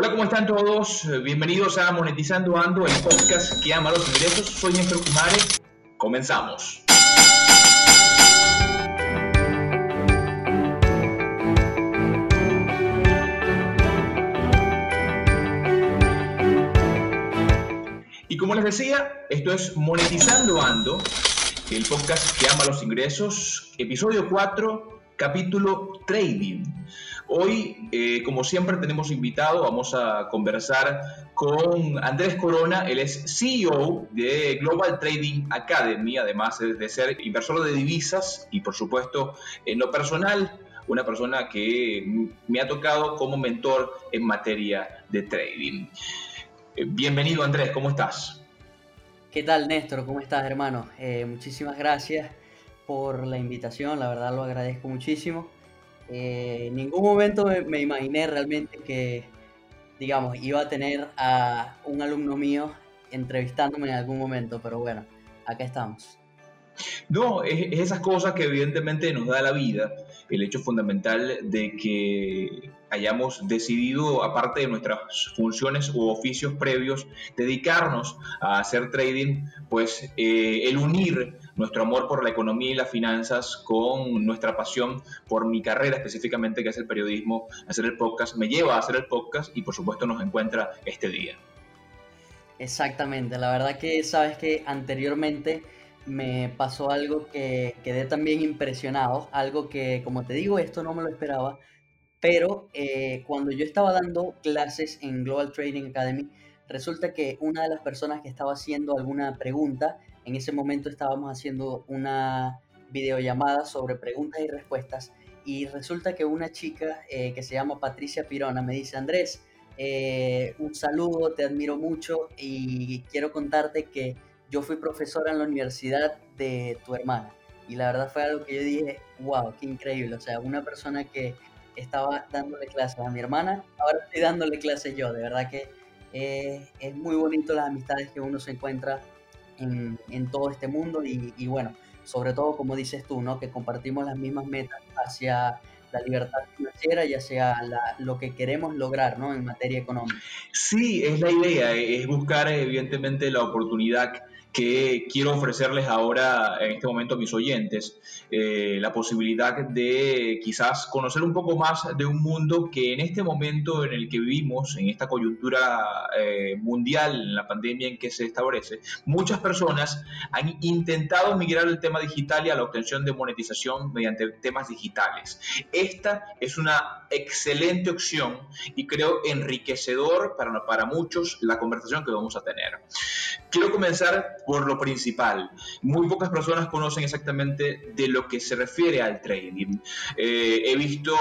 Hola, ¿cómo están todos? Bienvenidos a Monetizando Ando, el podcast que ama los ingresos. Soy Néstor Kumare. Comenzamos. Y como les decía, esto es Monetizando Ando, el podcast que ama los ingresos, episodio 4, capítulo Trading. Hoy, eh, como siempre, tenemos invitado, vamos a conversar con Andrés Corona, él es CEO de Global Trading Academy, además de ser inversor de divisas y, por supuesto, en lo personal, una persona que me ha tocado como mentor en materia de trading. Eh, bienvenido Andrés, ¿cómo estás? ¿Qué tal Néstor? ¿Cómo estás hermano? Eh, muchísimas gracias por la invitación, la verdad lo agradezco muchísimo. Eh, en ningún momento me, imaginé realmente que, digamos, iba a tener a un alumno mío entrevistándome en algún momento, pero bueno, acá estamos. No, es, esas cosas que evidentemente nos da la vida, el hecho fundamental de que hayamos decidido, aparte de nuestras funciones u oficios previos, dedicarnos a hacer trading, pues eh, el unir nuestro amor por la economía y las finanzas con nuestra pasión por mi carrera específicamente, que es el periodismo, hacer el podcast, me lleva a hacer el podcast y por supuesto nos encuentra este día. Exactamente, la verdad que sabes que anteriormente me pasó algo que quedé también impresionado, algo que como te digo, esto no me lo esperaba, pero eh, cuando yo estaba dando clases en Global Trading Academy, resulta que una de las personas que estaba haciendo alguna pregunta en ese momento estábamos haciendo una videollamada sobre preguntas y respuestas y resulta que una chica eh, que se llama Patricia Pirona me dice, Andrés, eh, un saludo, te admiro mucho y quiero contarte que yo fui profesora en la universidad de tu hermana. Y la verdad fue algo que yo dije, wow, qué increíble. O sea, una persona que estaba dándole clases a mi hermana, ahora estoy dándole clases yo. De verdad que eh, es muy bonito las amistades que uno se encuentra en, todo este mundo y, bueno, sobre todo como dices tú, ¿no? Que compartimos las mismas metas hacia la libertad financiera y hacia lo que queremos lograr, ¿no? En materia económica. Sí, es la idea, es buscar evidentemente la oportunidad que quiero ofrecerles ahora en este momento a mis oyentes, eh, la posibilidad de quizás conocer un poco más de un mundo que en este momento en el que vivimos, en esta coyuntura eh, mundial, en la pandemia en que se establece, muchas personas han intentado migrar el tema digital y a la obtención de monetización mediante temas digitales. Esta es una excelente opción y creo enriquecedor para, para muchos la conversación que vamos a tener. Quiero comenzar por lo principal. Muy pocas personas conocen exactamente de lo que se refiere al trading. Eh, he visto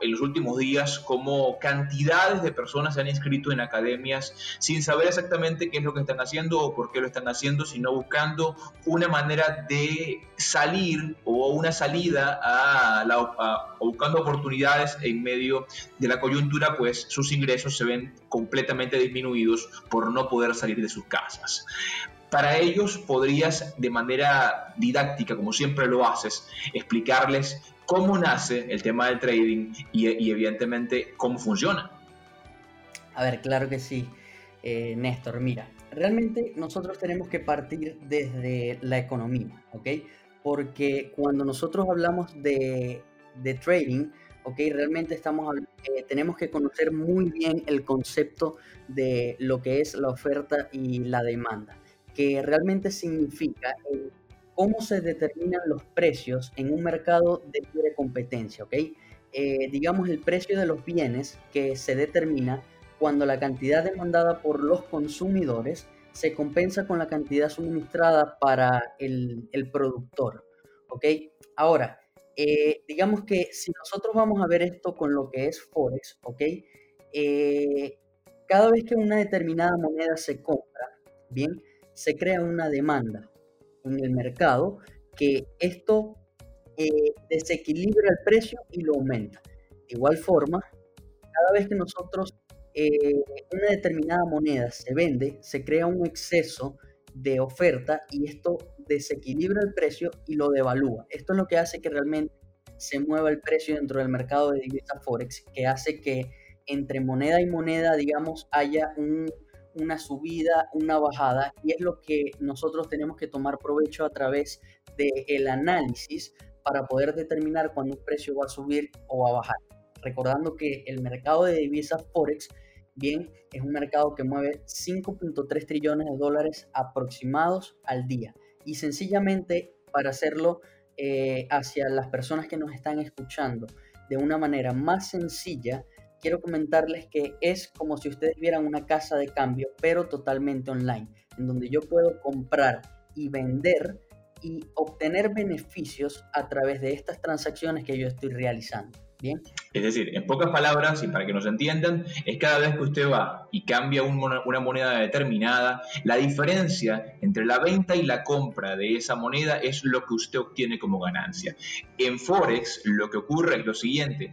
en los últimos días cómo cantidades de personas se han inscrito en academias sin saber exactamente qué es lo que están haciendo o por qué lo están haciendo, sino buscando una manera de salir o una salida a, la, buscando oportunidades en medio de la coyuntura, pues sus ingresos se ven completamente disminuidos por no poder salir de sus casas. Para ellos podrías de manera didáctica, como siempre lo haces, explicarles cómo nace el tema del trading y, evidentemente cómo funciona. A ver, claro que sí, eh, Néstor. Mira, realmente nosotros tenemos que partir desde la economía, ¿ok? Porque cuando nosotros hablamos de, trading, ¿ok? Realmente estamos, eh, tenemos que conocer muy bien el concepto de lo que es la oferta y la demanda que realmente significa cómo se determinan los precios en un mercado de libre competencia, ¿ok? Eh, digamos el precio de los bienes que se determina cuando la cantidad demandada por los consumidores se compensa con la cantidad suministrada para el, productor, ¿ok? Ahora, eh, digamos que si nosotros vamos a ver esto con lo que es Forex, ¿ok? Eh, cada vez que una determinada moneda se compra, bien, se crea una demanda en el mercado que esto eh, desequilibra el precio y lo aumenta. De igual forma, cada vez que nosotros eh, una determinada moneda se vende, se crea un exceso de oferta y esto desequilibra el precio y lo devalúa. Esto es lo que hace que realmente se mueva el precio dentro del mercado de divisas Forex, que hace que entre moneda y moneda, digamos, haya una subida, una bajada, y es lo que nosotros tenemos que tomar provecho a través del análisis para poder determinar cuándo un precio va a subir o va a bajar. Recordando que el mercado de divisas Forex, bien, es un mercado que mueve 5.3 trillones de dólares aproximados al día. Y sencillamente, para hacerlo eh, hacia las personas que nos están escuchando de una manera más sencilla, quiero comentarles que es como si ustedes vieran una casa de cambio, pero totalmente online, en donde yo puedo comprar y vender y obtener beneficios a través de estas transacciones que yo estoy realizando. Bien. Es decir, en pocas palabras, y para que nos entiendan, es cada vez que usted va y cambia una moneda determinada, la diferencia entre la venta y la compra de esa moneda es lo que usted obtiene como ganancia. En Forex lo que ocurre es lo siguiente,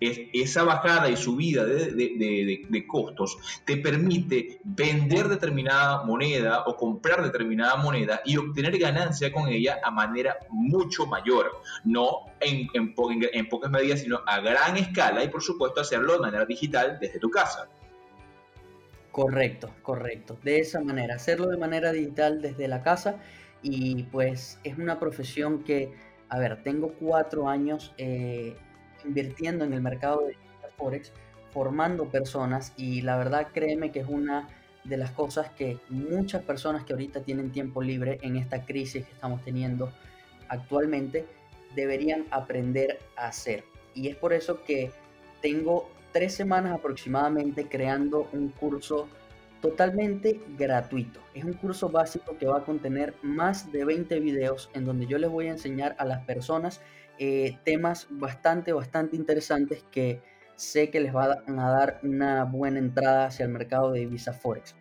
esa bajada y subida de, costos te permite vender determinada moneda o comprar determinada moneda y obtener ganancia con ella a manera mucho mayor, no en, pocas medidas, sino a gran escala y por supuesto hacerlo de manera digital desde tu casa. Correcto, correcto. De esa manera, hacerlo de manera digital desde la casa y pues es una profesión que, a ver, tengo cuatro años eh, invirtiendo en el mercado de Forex, formando personas y la verdad créeme que es una de las cosas que muchas personas que ahorita tienen tiempo libre en esta crisis que estamos teniendo actualmente deberían aprender a hacer. Y es por eso que tengo tres semanas aproximadamente creando un curso totalmente gratuito. Es un curso básico que va a contener más de 20 videos en donde yo les voy a enseñar a las personas eh, temas bastante, bastante interesantes que sé que les van a dar una buena entrada hacia el mercado de Visa Forex.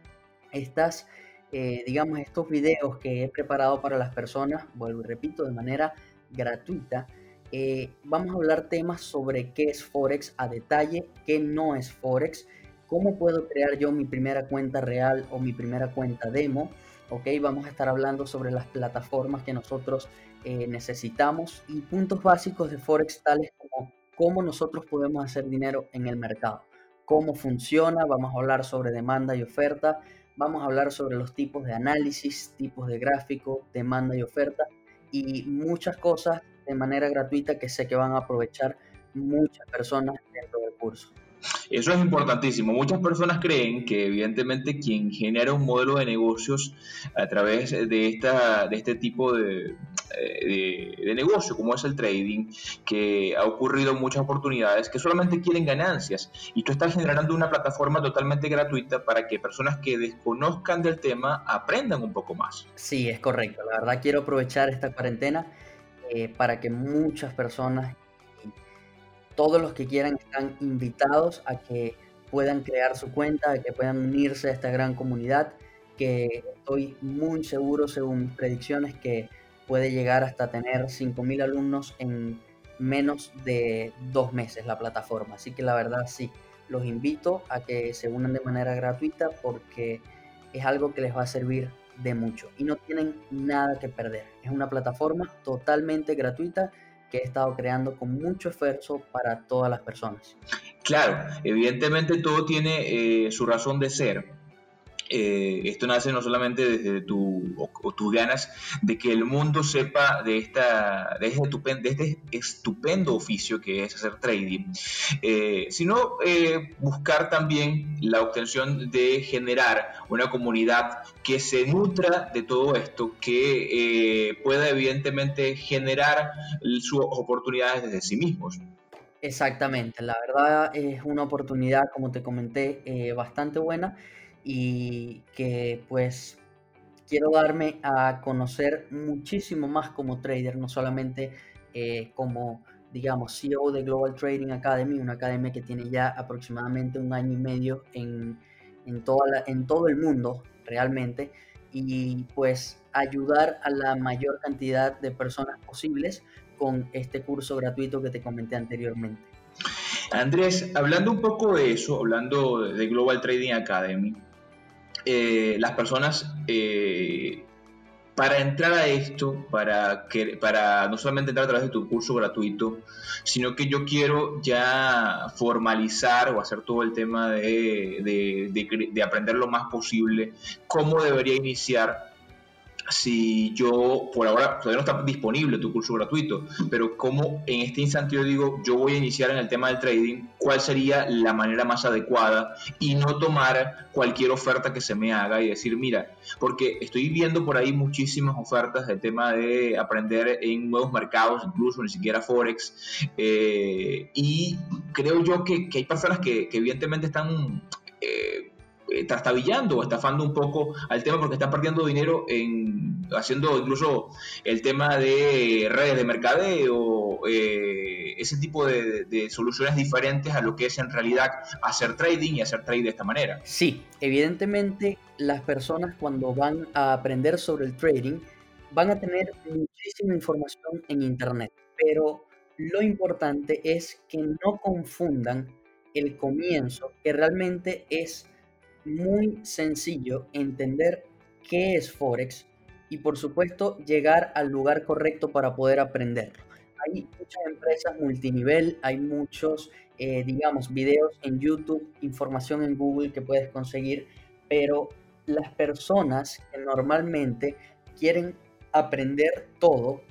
Estas, eh, digamos, estos videos que he preparado para las personas, vuelvo y repito, de manera gratuita, eh, vamos a hablar temas sobre qué es Forex a detalle, qué no es Forex, cómo puedo crear yo mi primera cuenta real o mi primera cuenta demo, ok, vamos a estar hablando sobre las plataformas que nosotros eh, necesitamos y puntos básicos de Forex tales como cómo nosotros podemos hacer dinero en el mercado, cómo funciona, vamos a hablar sobre demanda y oferta, vamos a hablar sobre los tipos de análisis, tipos de gráfico, demanda y oferta y muchas cosas de manera gratuita que sé que van a aprovechar muchas personas dentro del curso. Eso es importantísimo. Muchas personas creen que evidentemente quien genera un modelo de negocios a través de, esta, de este tipo de, eh, de, negocio, como es el trading, que ha ocurrido muchas oportunidades, que solamente quieren ganancias. Y tú estás generando una plataforma totalmente gratuita para que personas que desconozcan del tema aprendan un poco más. Sí, es correcto. La verdad quiero aprovechar esta cuarentena eh, para que muchas personas todos los que quieran están invitados a que puedan crear su cuenta, a que puedan unirse a esta gran comunidad, que estoy muy seguro, según predicciones, que puede llegar hasta tener 5.000 alumnos en menos de dos meses la plataforma. Así que la verdad sí, los invito a que se unan de manera gratuita porque es algo que les va a servir de mucho y no tienen nada que perder. Es una plataforma totalmente gratuita que he estado creando con mucho esfuerzo para todas las personas. Claro, evidentemente todo tiene eh, su razón de ser. Eh, esto nace no solamente desde tu, o, tus ganas de que el mundo sepa de, esta, de, este, estupendo, este estupendo oficio que es hacer trading, eh, sino buscar también la obtención de generar una comunidad que se nutra de todo esto, que eh, pueda evidentemente generar sus oportunidades desde sí mismos. Exactamente, la verdad es una oportunidad, como te comenté, eh, bastante buena y que pues quiero darme a conocer muchísimo más como trader, no solamente eh, como, digamos, CEO de Global Trading Academy, una academia que tiene ya aproximadamente un año y medio en, en, toda en todo el mundo, realmente y pues ayudar a la mayor cantidad de personas posibles con este curso gratuito que te comenté anteriormente. Andrés, hablando un poco de eso, hablando de Global Trading Academy, eh, las personas eh, para entrar a esto, para, que, para no solamente entrar a través de tu curso gratuito, sino que yo quiero ya formalizar o hacer todo el tema de, de, de aprender lo más posible, cómo debería iniciar si yo, por ahora, todavía no está disponible tu curso gratuito, pero como en este instante yo digo, yo voy a iniciar en el tema del trading, ¿cuál sería la manera más adecuada? Y no tomar cualquier oferta que se me haga y decir, mira, porque estoy viendo por ahí muchísimas ofertas del tema de aprender en nuevos mercados, incluso ni siquiera Forex, eh, y creo yo que, hay personas que, evidentemente están... Eh, eh, trastabillando o estafando un poco al tema porque están perdiendo dinero en haciendo incluso el tema de redes de mercadeo, eh, ese tipo de, soluciones diferentes a lo que es en realidad hacer trading y hacer trade de esta manera. Sí, evidentemente las personas cuando van a aprender sobre el trading van a tener muchísima información en internet, pero lo importante es que no confundan el comienzo, que realmente es muy sencillo entender qué es Forex y por supuesto llegar al lugar correcto para poder aprenderlo. Hay muchas empresas multinivel, hay muchos, eh, digamos, videos en YouTube, información en Google que puedes conseguir, pero las personas que normalmente quieren aprender todo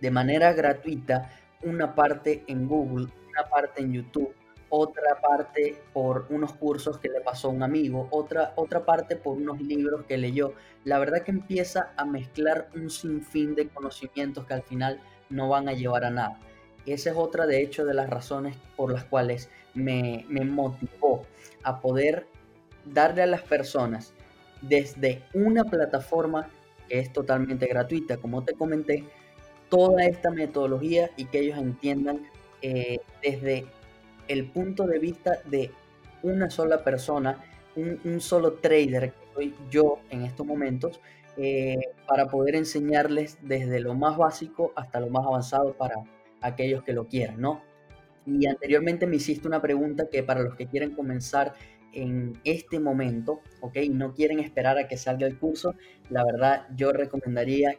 de manera gratuita, una parte en Google, una parte en YouTube, otra parte por unos cursos que le pasó a un amigo, otra, otra parte por unos libros que leyó. La verdad que empieza a mezclar un sinfín de conocimientos que al final no van a llevar a nada. Esa es otra, de hecho, de las razones por las cuales me, me motivó a poder darle a las personas desde una plataforma que es totalmente gratuita, como te comenté, toda esta metodología y que ellos entiendan eh, desde el punto de vista de una sola persona, un, solo trader que soy yo en estos momentos, eh, para poder enseñarles desde lo más básico hasta lo más avanzado para aquellos que lo quieran, ¿no? Y anteriormente me hiciste una pregunta que para los que quieren comenzar en este momento, ¿ok? No quieren esperar a que salga el curso, la verdad yo recomendaría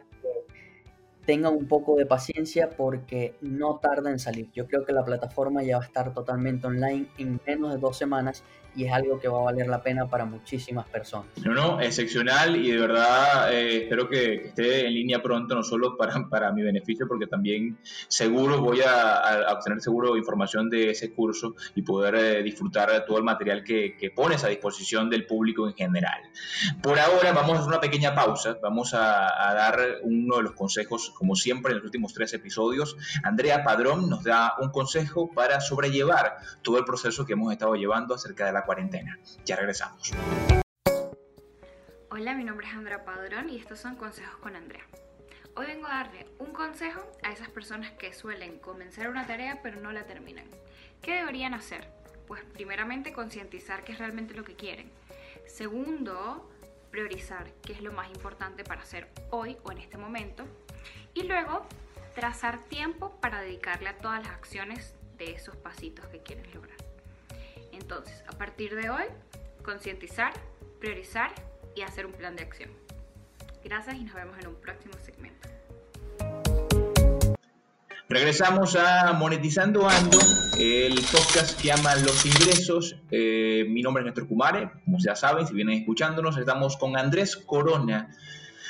tengan un poco de paciencia porque no tarda en salir. Yo creo que la plataforma ya va a estar totalmente online en menos de dos semanas y es algo que va a valer la pena para muchísimas personas. No, no, excepcional y de verdad eh, espero que, esté en línea pronto, no solo para, para mi beneficio, porque también seguro voy a, obtener seguro información de ese curso y poder eh, disfrutar de todo el material que, pones a disposición del público en general. Por ahora vamos a hacer una pequeña pausa, vamos a dar uno de los consejos, como siempre en los últimos tres episodios. Andrea Padrón nos da un consejo para sobrellevar todo el proceso que hemos estado llevando acerca de la cuarentena. Ya regresamos. Hola, mi nombre es Andrea Padrón y estos son Consejos con Andrea. Hoy vengo a darle un consejo a esas personas que suelen comenzar una tarea pero no la terminan. ¿Qué deberían hacer? Pues primeramente concientizar qué es realmente lo que quieren. Segundo, priorizar qué es lo más importante para hacer hoy o en este momento. Y luego, trazar tiempo para dedicarle a todas las acciones de esos pasitos que quieren lograr. Entonces, a partir de hoy, concientizar, priorizar y hacer un plan de acción. Gracias y nos vemos en un próximo segmento. Regresamos a Monetizando Ando, el podcast que llama Los Ingresos. Eh, mi nombre es Néstor Kumare, como ya saben, si vienen escuchándonos, estamos con Andrés Corona.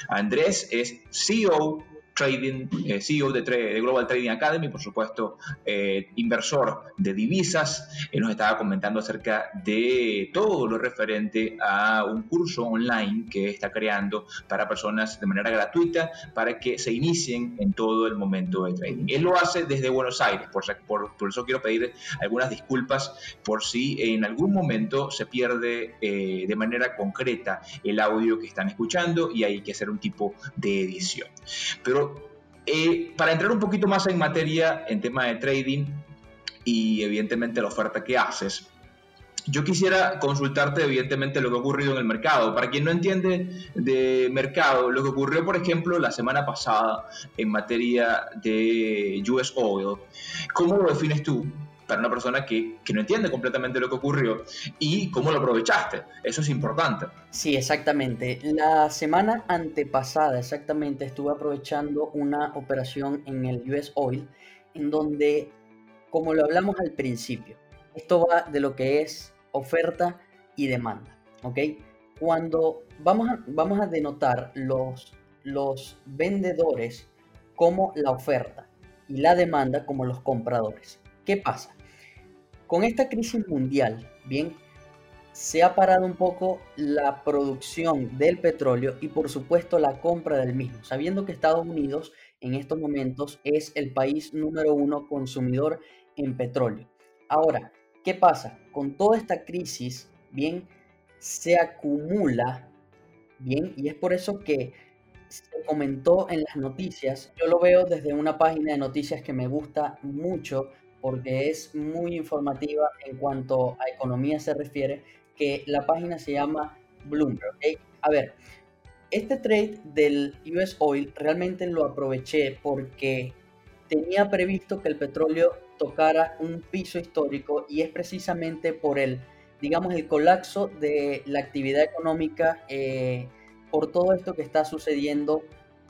Andrés es CEO Trading, eh, CEO de, Global Trading Academy, por supuesto, eh, inversor de divisas. Él nos estaba comentando acerca de todo lo referente a un curso online que está creando para personas de manera gratuita para que se inicien en todo el momento de trading. Él lo hace desde Buenos Aires, por, por, eso quiero pedir algunas disculpas por si en algún momento se pierde eh, de manera concreta el audio que están escuchando y hay que hacer un tipo de edición. Pero eh, para entrar un poquito más en materia en tema de trading y evidentemente la oferta que haces, yo quisiera consultarte evidentemente lo que ha ocurrido en el mercado. Para quien no entiende de mercado, lo que ocurrió, por ejemplo, la semana pasada en materia de US Oil, ¿cómo lo defines tú? Para una persona que, que, no entiende completamente lo que ocurrió y cómo lo aprovechaste. Eso es importante. Sí, exactamente. La semana antepasada, exactamente, estuve aprovechando una operación en el US Oil en donde, como lo hablamos al principio, esto va de lo que es oferta y demanda, ¿ok? Cuando vamos a, vamos a denotar los, los vendedores como la oferta y la demanda como los compradores. ¿Qué pasa? Con esta crisis mundial, bien, se ha parado un poco la producción del petróleo y por supuesto la compra del mismo, sabiendo que Estados Unidos en estos momentos es el país número uno consumidor en petróleo. Ahora, ¿qué pasa? Con toda esta crisis, bien, se acumula, bien, y es por eso que se comentó en las noticias. Yo lo veo desde una página de noticias que me gusta mucho porque es muy informativa en cuanto a economía se refiere, que la página se llama Bloomberg. A ver, este trade del US Oil realmente lo aproveché porque tenía previsto que el petróleo tocara un piso histórico y es precisamente por el, digamos, el colapso de la actividad económica eh, por todo esto que está sucediendo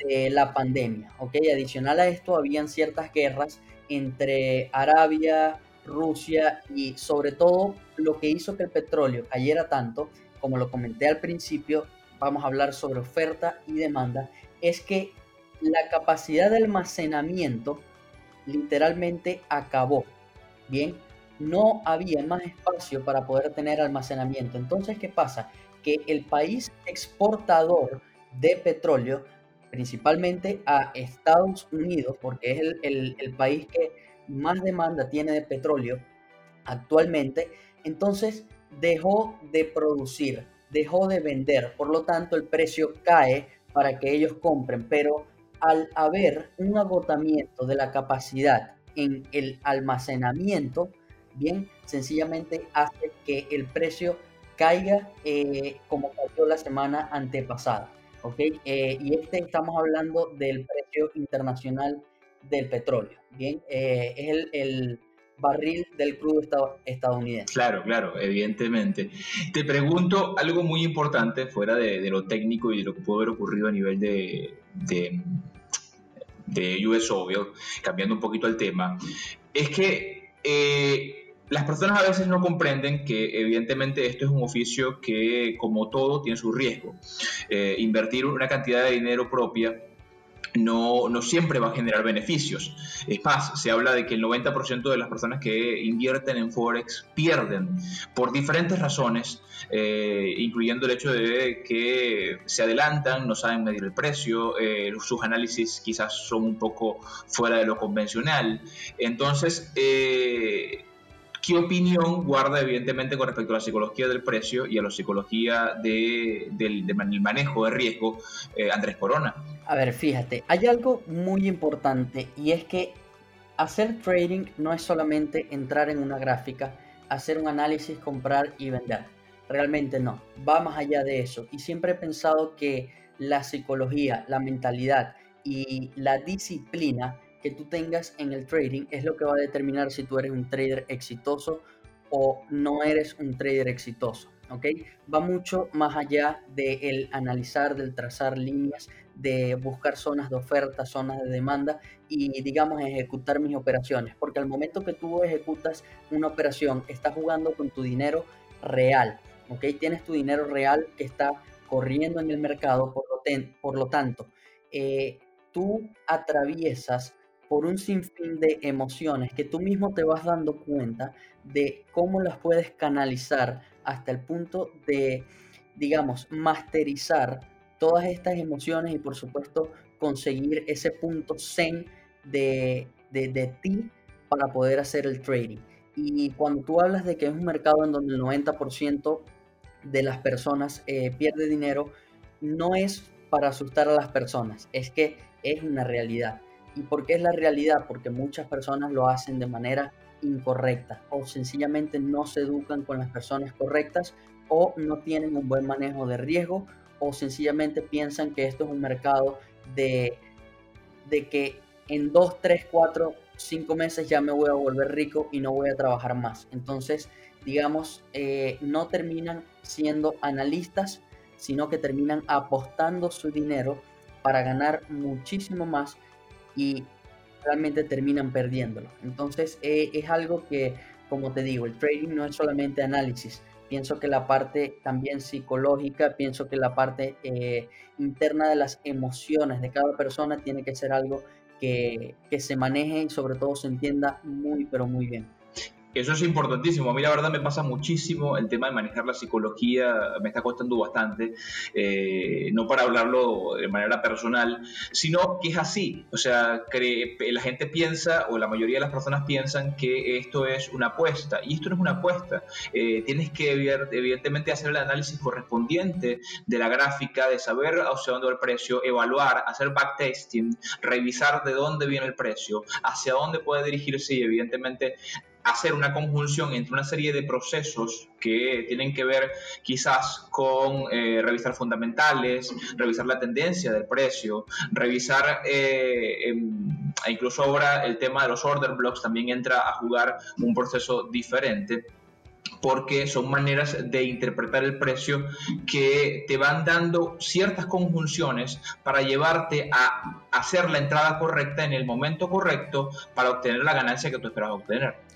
de la pandemia. ¿ok? Adicional a esto, habían ciertas guerras entre Arabia, Rusia y sobre todo lo que hizo que el petróleo cayera tanto, como lo comenté al principio, vamos a hablar sobre oferta y demanda, es que la capacidad de almacenamiento literalmente acabó. Bien, no había más espacio para poder tener almacenamiento. Entonces, ¿qué pasa? Que el país exportador de petróleo, principalmente a Estados Unidos, porque es el, país que más demanda tiene de petróleo actualmente, entonces dejó de producir dejó de vender, por lo tanto el precio cae para que ellos compren, pero al haber un agotamiento de la capacidad en el almacenamiento, bien, sencillamente hace que el precio caiga eh, como cayó la semana antepasada. ¿Ok? Eh, y este estamos hablando del precio internacional del petróleo. Bien, eh, es el barril del crudo estadounidense. Claro, claro, evidentemente. Te pregunto algo muy importante fuera de, lo técnico y de lo que puede haber ocurrido a nivel de, de, de US Oil, cambiando un poquito el tema, es que eh, las personas a veces no comprenden que evidentemente esto es un oficio que como todo tiene su riesgo. Eh, invertir una cantidad de dinero propia no, no, siempre va a generar beneficios. Es más, se habla de que el 90% de las personas que invierten en Forex pierden por diferentes razones, eh, incluyendo el hecho de que se adelantan, no saben medir el precio, eh, sus análisis quizás son un poco fuera de lo convencional. Entonces, ¿Qué opinión guarda evidentemente con respecto a la psicología del precio y a la psicología del manejo de riesgo Andrés Corona? A ver, fíjate, hay algo muy importante y es que hacer trading no es solamente entrar en una gráfica, hacer un análisis, comprar y vender. Realmente no, va más allá de eso. Y siempre he pensado que la psicología, la mentalidad y la disciplina que tú tengas en el trading es lo que va a determinar si tú eres un trader exitoso o no eres un trader exitoso. ¿ok? Va mucho más allá del el analizar, del trazar líneas, de buscar zonas de oferta, zonas de demanda y, digamos, ejecutar mis operaciones. Porque al momento que tú ejecutas una operación, estás jugando con tu dinero real, ¿ok? Tienes tu dinero real que está corriendo en el mercado, por lo, por lo tanto, eh, tú atraviesas por un sinfín de emociones que tú mismo te vas dando cuenta de cómo las puedes canalizar hasta el punto de, digamos, masterizar todas estas emociones y por supuesto conseguir ese punto zen de, de, ti para poder hacer el trading. Y cuando tú hablas de que es un mercado en donde el 90% de las personas eh, pierde dinero, no es para asustar a las personas, es que es una realidad. ¿Y por qué es la realidad? Porque muchas personas lo hacen de manera incorrecta o sencillamente no se educan con las personas correctas o no tienen un buen manejo de riesgo o sencillamente piensan que esto es un mercado de, de que en 2, 3, 4 cinco meses ya me voy a volver rico y no voy a trabajar más. Entonces, digamos, eh, no terminan siendo analistas, sino que terminan apostando su dinero para ganar muchísimo más y realmente terminan perdiéndolo. Entonces, eh, es algo que, como te digo, el trading no es solamente análisis, pienso que la parte también psicológica, pienso que la parte eh, interna de las emociones de cada persona tiene que ser algo que, que se maneje y sobre todo se entienda muy, pero muy bien. Eso es importantísimo. A mí la verdad me pasa muchísimo el tema de manejar la psicología, me está costando bastante, eh, no para hablarlo de manera personal, sino que es así. O sea, la gente piensa, o la mayoría de las personas piensan que esto es una apuesta, y esto no es una apuesta. Eh, tienes que evidentemente hacer el análisis correspondiente de la gráfica, de saber hacia dónde va el precio, evaluar, hacer backtesting, revisar de dónde viene el precio, hacia dónde puede dirigirse y evidentemente hacer una conjunción entre una serie de procesos que tienen que ver quizás con eh, revisar fundamentales, revisar la tendencia del precio, revisar eh, em, e incluso ahora el tema de los order blocks también entra a jugar un proceso diferente porque son maneras de interpretar el precio que te van dando ciertas conjunciones para llevarte a hacer la entrada correcta en el momento correcto para obtener la ganancia que tú esperas obtener.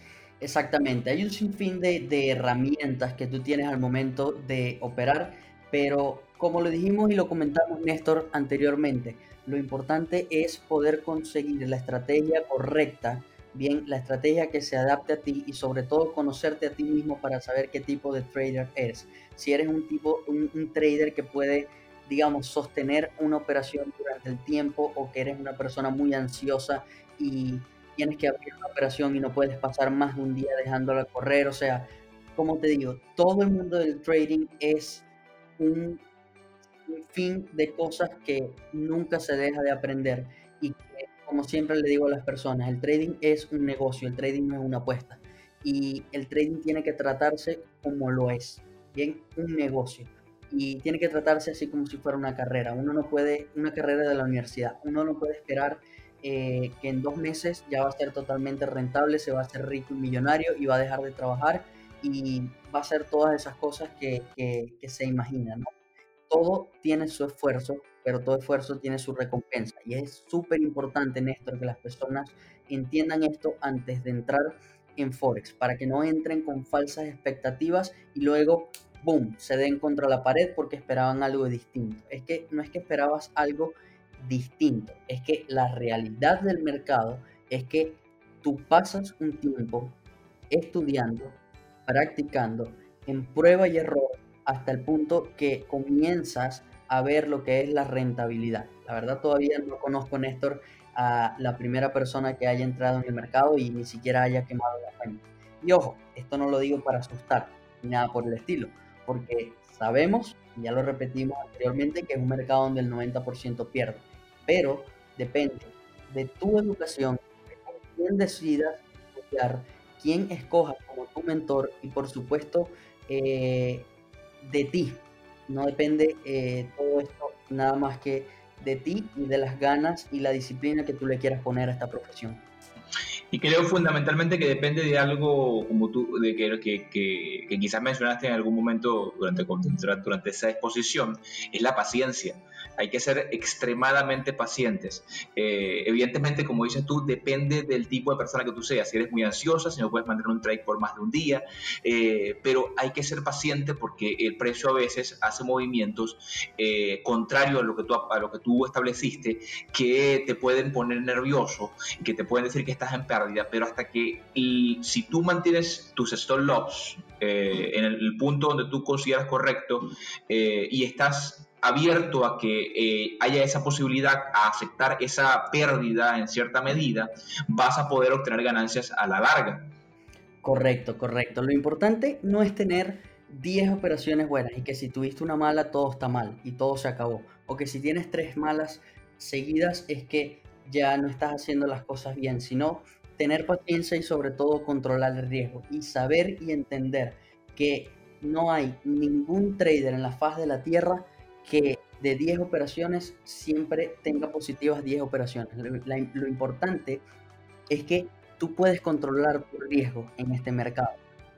Exactamente, hay un sinfín de, herramientas que tú tienes al momento de operar, pero como lo dijimos y lo comentamos Néstor anteriormente, lo importante es poder conseguir la estrategia correcta, bien, la estrategia que se adapte a ti y sobre todo conocerte a ti mismo para saber qué tipo de trader eres. Si eres un tipo, un trader que puede, digamos, sostener una operación durante el tiempo o que eres una persona muy ansiosa y tienes que abrir una operación y no puedes pasar más de un día dejándola correr. O sea, como te digo, todo el mundo del trading es un, fin de cosas que nunca se deja de aprender. Y que, como siempre le digo a las personas, el trading es un negocio, el trading no es una apuesta. Y el trading tiene que tratarse como lo es, bien, un negocio. Y tiene que tratarse así como si fuera una carrera. Uno no puede, una carrera de la universidad, uno no puede esperar eh, que en dos meses ya va a ser totalmente rentable, se va a hacer rico y millonario y va a dejar de trabajar y va a hacer todas esas cosas que, se imaginan. Todo tiene su esfuerzo, pero todo esfuerzo tiene su recompensa. Y es súper importante, Néstor, que las personas entiendan esto antes de entrar en Forex, para que no entren con falsas expectativas y luego, boom, se den contra la pared porque esperaban algo distinto. Es que no es que esperabas algo distinto. Es que la realidad del mercado es que tú pasas un tiempo estudiando, practicando, en prueba y error, hasta el punto que comienzas a ver lo que es la rentabilidad. La verdad todavía no conozco, Néstor, a la primera persona que haya entrado en el mercado y ni siquiera haya quemado la cuenta. Y ojo, esto no lo digo para asustar, ni nada por el estilo, porque sabemos, y ya lo repetimos anteriormente, que es un mercado donde el 90% pierde pero depende de tu educación, de quién decidas estudiar, quién escojas como tu mentor y por supuesto eh, de ti. No depende eh, todo esto nada más que de ti y de las ganas y la disciplina que tú le quieras poner a esta profesión. Y creo fundamentalmente que depende de algo como tú, de que, quizás mencionaste en algún momento durante, durante esa exposición, es la paciencia hay que ser extremadamente pacientes. Eh, evidentemente, como dices tú, depende del tipo de persona que tú seas. Si eres muy ansiosa, si no puedes mantener un trade por más de un día, eh, pero hay que ser paciente porque el precio a veces hace movimientos eh, contrarios a lo, que tú, a lo que tú estableciste que te pueden poner nervioso y que te pueden decir que estás en pérdida, pero hasta que si tú mantienes tus stop loss en el, punto donde tú consideras correcto y estás abierto a que eh, haya esa posibilidad, a aceptar esa pérdida en cierta medida, vas a poder obtener ganancias a la larga. Correcto, correcto. Lo importante no es tener 10 operaciones buenas y que si tuviste una mala todo está mal y todo se acabó. O que si tienes tres malas seguidas es que ya no estás haciendo las cosas bien, sino tener paciencia y sobre todo controlar el riesgo y saber y entender que no hay ningún trader en la faz de la tierra que de 10 operaciones siempre tenga positivas 10 operaciones. Lo, importante es que tú puedes controlar tu riesgo en este mercado.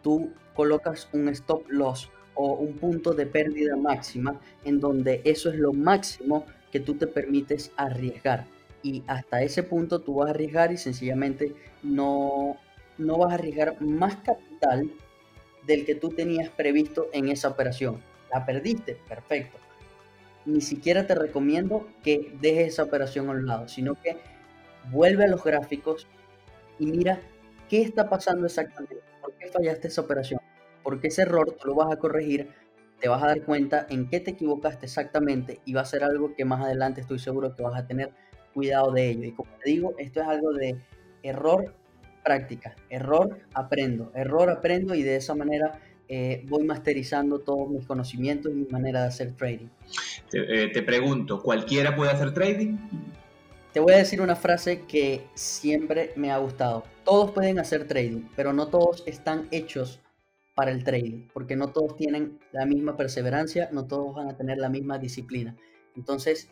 Tú colocas un stop loss o un punto de pérdida máxima en donde eso es lo máximo que tú te permites arriesgar. Y hasta ese punto tú vas a arriesgar y sencillamente no, no vas a arriesgar más capital del que tú tenías previsto en esa operación. La perdiste, perfecto. Ni siquiera te recomiendo que dejes esa operación a un lado, sino que vuelve a los gráficos y mira qué está pasando exactamente, por qué fallaste esa operación, porque ese error tú lo vas a corregir, te vas a dar cuenta en qué te equivocaste exactamente y va a ser algo que más adelante estoy seguro que vas a tener cuidado de ello. Y como te digo, esto es algo de error, práctica, error, aprendo, error, aprendo y de esa manera eh, voy masterizando todos mis conocimientos y mi manera de hacer trading. Te, eh, te pregunto, ¿cualquiera puede hacer trading? Te voy a decir una frase que siempre me ha gustado. Todos pueden hacer trading, pero no todos están hechos para el trading, porque no todos tienen la misma perseverancia, no todos van a tener la misma disciplina. Entonces,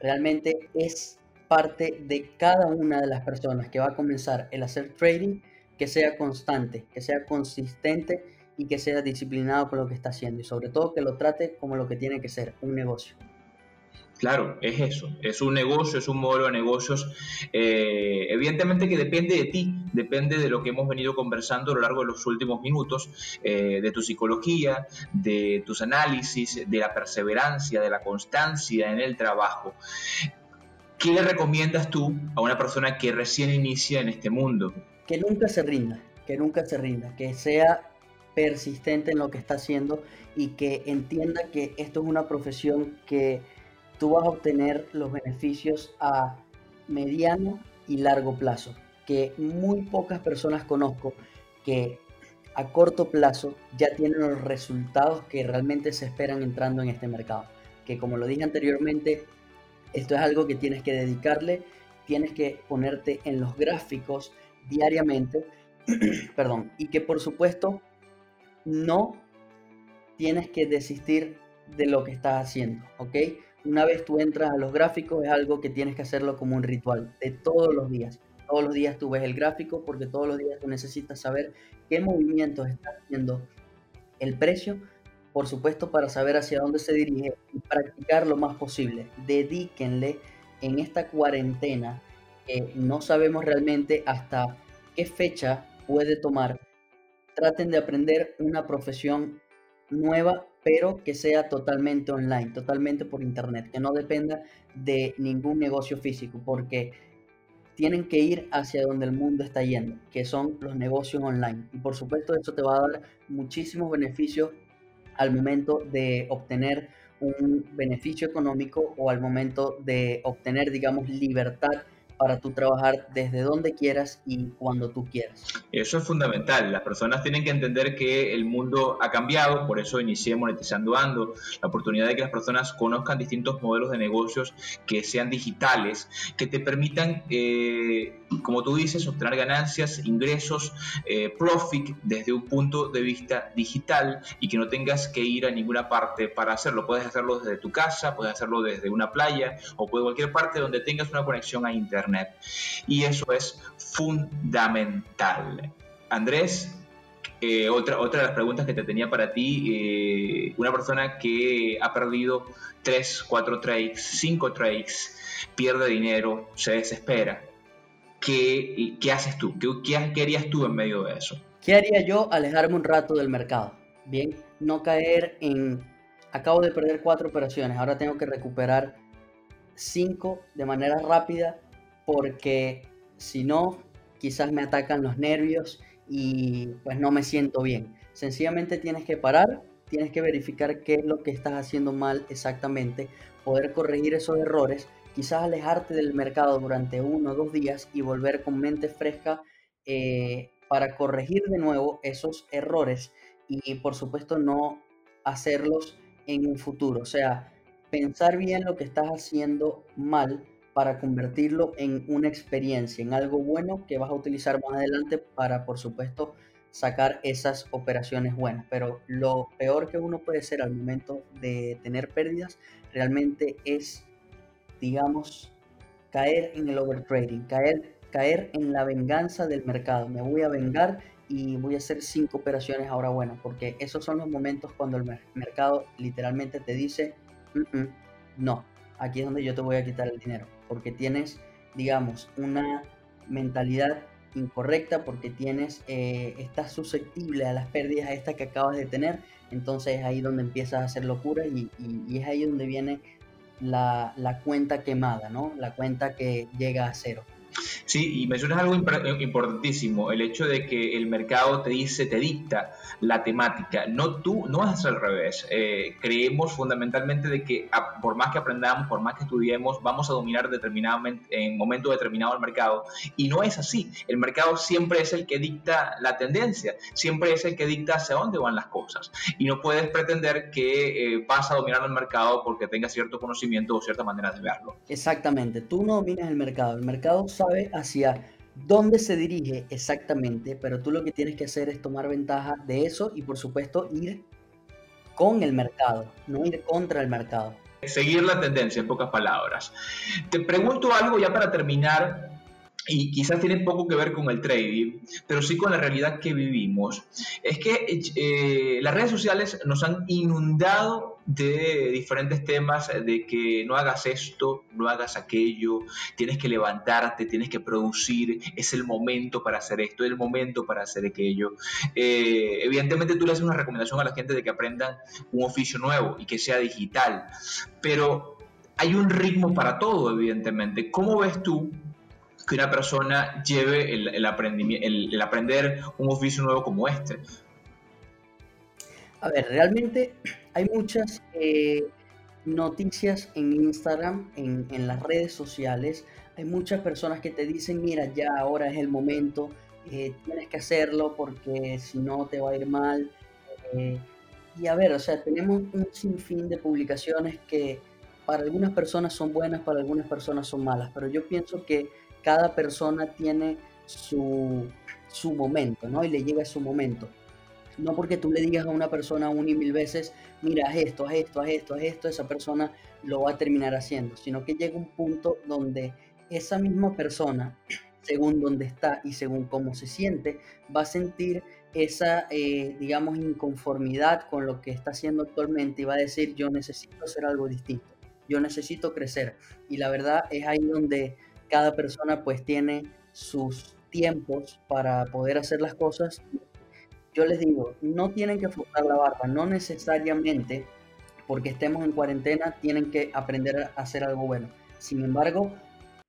realmente es parte de cada una de las personas que va a comenzar el hacer trading que sea constante, que sea consistente y que sea disciplinado con lo que está haciendo y sobre todo que lo trate como lo que tiene que ser, un negocio. Claro, es eso, es un negocio, es un modelo de negocios. Eh, evidentemente que depende de ti, depende de lo que hemos venido conversando a lo largo de los últimos minutos, eh, de tu psicología, de tus análisis, de la perseverancia, de la constancia en el trabajo. ¿Qué le recomiendas tú a una persona que recién inicia en este mundo? Que nunca se rinda, que nunca se rinda, que sea persistente en lo que está haciendo y que entienda que esto es una profesión que tú vas a obtener los beneficios a mediano y largo plazo, que muy pocas personas conozco que a corto plazo ya tienen los resultados que realmente se esperan entrando en este mercado. Que como lo dije anteriormente, esto es algo que tienes que dedicarle, tienes que ponerte en los gráficos diariamente, perdón, y que por supuesto no tienes que desistir de lo que estás haciendo, ¿ok? una vez tú entras a los gráficos es algo que tienes que hacerlo como un ritual de todos los días. Todos los días tú ves el gráfico porque todos los días tú necesitas saber qué movimientos está haciendo el precio, por supuesto para saber hacia dónde se dirige y practicar lo más posible. Dedíquenle en esta cuarentena que no sabemos realmente hasta qué fecha puede tomar. Traten de aprender una profesión nueva pero que sea totalmente online, totalmente por internet, que no dependa de ningún negocio físico, porque tienen que ir hacia donde el mundo está yendo, que son los negocios online. Y por supuesto eso te va a dar muchísimos beneficios al momento de obtener un beneficio económico o al momento de obtener, digamos, libertad para tú trabajar desde donde quieras y cuando tú quieras. Eso es fundamental. Las personas tienen que entender que el mundo ha cambiado, por eso inicié Monetizando Ando, la oportunidad de que las personas conozcan distintos modelos de negocios que sean digitales, que te permitan, eh, como tú dices, obtener ganancias, ingresos, eh, profit desde un punto de vista digital y que no tengas que ir a ninguna parte para hacerlo. Puedes hacerlo desde tu casa, puedes hacerlo desde una playa o de cualquier parte donde tengas una conexión a Internet. Y eso es fundamental. Andrés, eh, otra, otra de las preguntas que te tenía para ti, eh, una persona que ha perdido 3, 4 trades, 5 trades, pierde dinero, se desespera. ¿Qué, qué haces tú? ¿Qué, ¿Qué harías tú en medio de eso? ¿Qué haría yo? Alejarme un rato del mercado. Bien, no caer en... Acabo de perder cuatro operaciones, ahora tengo que recuperar cinco de manera rápida porque si no, quizás me atacan los nervios y pues no me siento bien. Sencillamente tienes que parar, tienes que verificar qué es lo que estás haciendo mal exactamente, poder corregir esos errores, quizás alejarte del mercado durante uno o dos días y volver con mente fresca eh, para corregir de nuevo esos errores y por supuesto no hacerlos en un futuro. O sea, pensar bien lo que estás haciendo mal para convertirlo en una experiencia, en algo bueno que vas a utilizar más adelante para, por supuesto, sacar esas operaciones buenas. Pero lo peor que uno puede hacer al momento de tener pérdidas realmente es, digamos, caer en el overtrading, caer caer en la venganza del mercado. Me voy a vengar y voy a hacer cinco operaciones ahora bueno, porque esos son los momentos cuando el mercado literalmente te dice, no, aquí es donde yo te voy a quitar el dinero, porque tienes, digamos, una mentalidad incorrecta, porque tienes, eh, estás susceptible a las pérdidas estas que acabas de tener, entonces es ahí donde empiezas a hacer locura y, y, es ahí donde viene la, la cuenta quemada, ¿no? La cuenta que llega a cero. Sí, y mencionas algo eh, importantísimo, el hecho de que el mercado te dice, te dicta la temática, no tú, no es al revés. Eh, creemos fundamentalmente de que por más que aprendamos, por más que estudiemos, vamos a dominar determinadamente, en momento determinado el mercado. Y no es así. El mercado siempre es el que dicta la tendencia, siempre es el que dicta hacia dónde van las cosas. Y no puedes pretender que eh, vas a dominar el mercado porque tengas cierto conocimiento o cierta manera de verlo. Exactamente, tú no dominas el mercado, el mercado sabe hacia dónde se dirige exactamente, pero tú lo que tienes que hacer es tomar ventaja de eso y por supuesto ir con el mercado, no ir contra el mercado. Seguir la tendencia, en pocas palabras. Te pregunto algo ya para terminar y quizás tiene poco que ver con el trading, pero sí con la realidad que vivimos. Es que eh, las redes sociales nos han inundado de diferentes temas, de que no hagas esto, no hagas aquello, tienes que levantarte, tienes que producir, es el momento para hacer esto, es el momento para hacer aquello. Eh, evidentemente tú le haces una recomendación a la gente de que aprendan un oficio nuevo y que sea digital, pero hay un ritmo para todo, evidentemente. ¿Cómo ves tú que una persona lleve el, el, el, aprender un oficio nuevo como este? A ver, realmente hay muchas eh, noticias en Instagram, en, las redes sociales. Hay muchas personas que te dicen, mira, ya ahora es el momento, eh, tienes que hacerlo porque si no te va a ir mal. Eh, y a ver, o sea, tenemos un sinfín de publicaciones que para algunas personas son buenas, para algunas personas son malas, pero yo pienso que cada persona tiene su, su momento, ¿no? Y le llega su momento. No porque tú le digas a una persona una y mil veces, mira, haz esto, haz esto, haz esto, haz esto, esa persona lo va a terminar haciendo, sino que llega un punto donde esa misma persona, según donde está y según cómo se siente, va a sentir esa, eh, digamos, inconformidad con lo que está haciendo actualmente y va a decir, yo necesito hacer algo distinto, yo necesito crecer. Y la verdad es ahí donde cada persona pues tiene sus tiempos para poder hacer las cosas. Yo les digo, no tienen que forzar la barba, no necesariamente porque estemos en cuarentena tienen que aprender a hacer algo bueno. Sin embargo,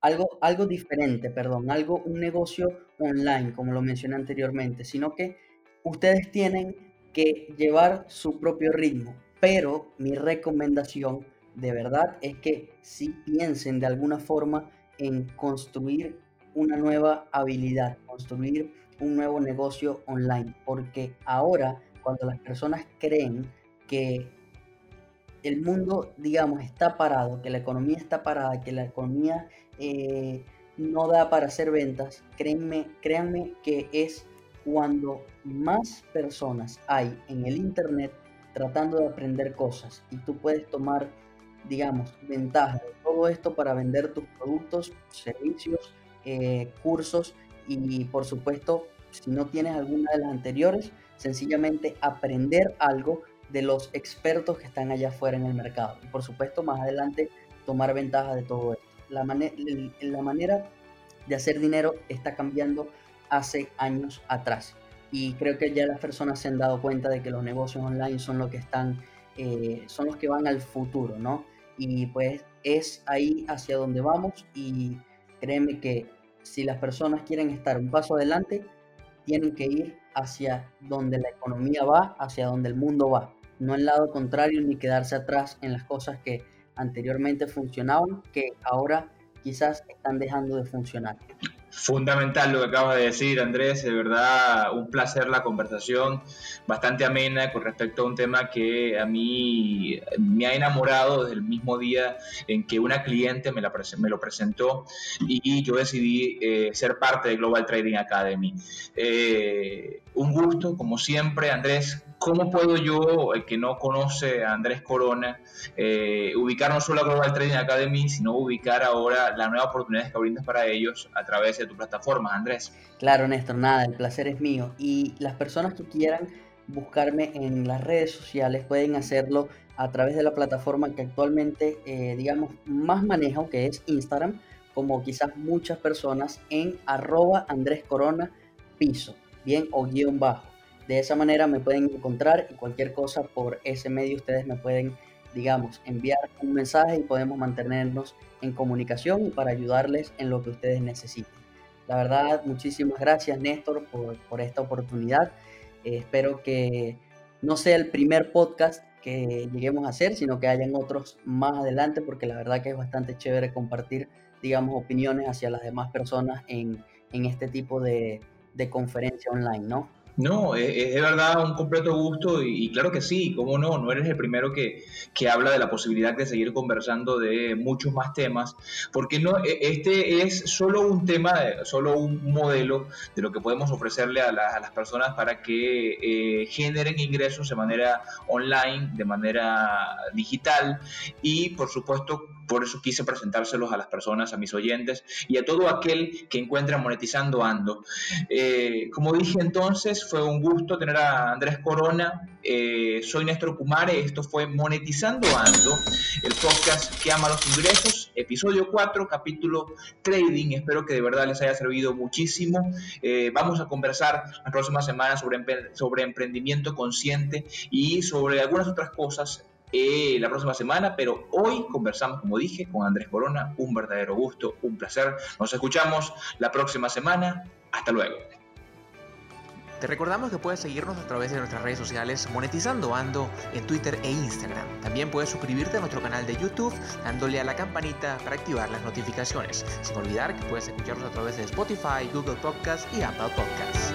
algo, algo diferente, perdón, algo, un negocio online, como lo mencioné anteriormente, sino que ustedes tienen que llevar su propio ritmo. Pero mi recomendación de verdad es que si piensen de alguna forma en construir una nueva habilidad, construir un nuevo negocio online, porque ahora cuando las personas creen que el mundo, digamos, está parado, que la economía está parada, que la economía eh, no da para hacer ventas, créanme, créanme que es cuando más personas hay en el Internet tratando de aprender cosas. Y tú puedes tomar digamos, ventaja de todo esto para vender tus productos, servicios, eh, cursos y por supuesto, si no tienes alguna de las anteriores, sencillamente aprender algo de los expertos que están allá afuera en el mercado. Y por supuesto, más adelante, tomar ventaja de todo esto. La, la manera de hacer dinero está cambiando hace años atrás. Y creo que ya las personas se han dado cuenta de que los negocios online son los que están, eh, son los que van al futuro, ¿no? Y pues es ahí hacia donde vamos y créeme que si las personas quieren estar un paso adelante, tienen que ir hacia donde la economía va, hacia donde el mundo va, no el lado contrario ni quedarse atrás en las cosas que anteriormente funcionaban, que ahora quizás están dejando de funcionar. Fundamental lo que acabas de decir, Andrés. De verdad, un placer la conversación, bastante amena con respecto a un tema que a mí me ha enamorado desde el mismo día en que una cliente me, la, me lo presentó y, yo decidí eh, ser parte de Global Trading Academy. Eh, un gusto, como siempre, Andrés. ¿Cómo puedo yo, el que no conoce a Andrés Corona, eh, ubicar no solo a Global Trading Academy, sino ubicar ahora las nuevas oportunidades que brindas para ellos a través de tu plataforma, Andrés. Claro, Néstor, nada, el placer es mío. Y las personas que quieran buscarme en las redes sociales pueden hacerlo a través de la plataforma que actualmente, eh, digamos, más manejo, que es Instagram, como quizás muchas personas en arroba Andrés Corona piso, bien, o guion bajo. De esa manera me pueden encontrar y cualquier cosa por ese medio ustedes me pueden, digamos, enviar un mensaje y podemos mantenernos en comunicación para ayudarles en lo que ustedes necesiten. La verdad, muchísimas gracias Néstor por, esta oportunidad. Eh, espero que no sea el primer podcast que lleguemos a hacer, sino que hayan otros más adelante, porque la verdad que es bastante chévere compartir, digamos, opiniones hacia las demás personas en, en este tipo de, de conferencia online, ¿no? No, es, de verdad un completo gusto y, claro que sí, cómo no, no eres el primero que, que, habla de la posibilidad de seguir conversando de muchos más temas, porque no, e, este es solo un tema, solo un modelo de lo que podemos ofrecerle a, las personas para que eh, generen ingresos de manera online, de manera digital y por supuesto por eso quise presentárselos a las personas, a mis oyentes y a todo aquel que encuentra monetizando Ando. Eh, como dije entonces, fue un gusto tener a Andrés Corona. Eh, soy Néstor Kumare, esto fue Monetizando Ando, el podcast que ama los ingresos, episodio 4, capítulo Trading. Espero que de verdad les haya servido muchísimo. Eh, vamos a conversar las próximas semanas sobre, sobre emprendimiento consciente y sobre algunas otras cosas eh, la próxima semana, pero hoy conversamos, como dije, con Andrés Corona. Un verdadero gusto, un placer. Nos escuchamos la próxima semana. Hasta luego. Te recordamos que puedes seguirnos a través de nuestras redes sociales Monetizando Ando en Twitter e Instagram. También puedes suscribirte a nuestro canal de YouTube dándole a la campanita para activar las notificaciones. Sin olvidar que puedes escucharnos a través de Spotify, Google Podcast y Apple Podcasts.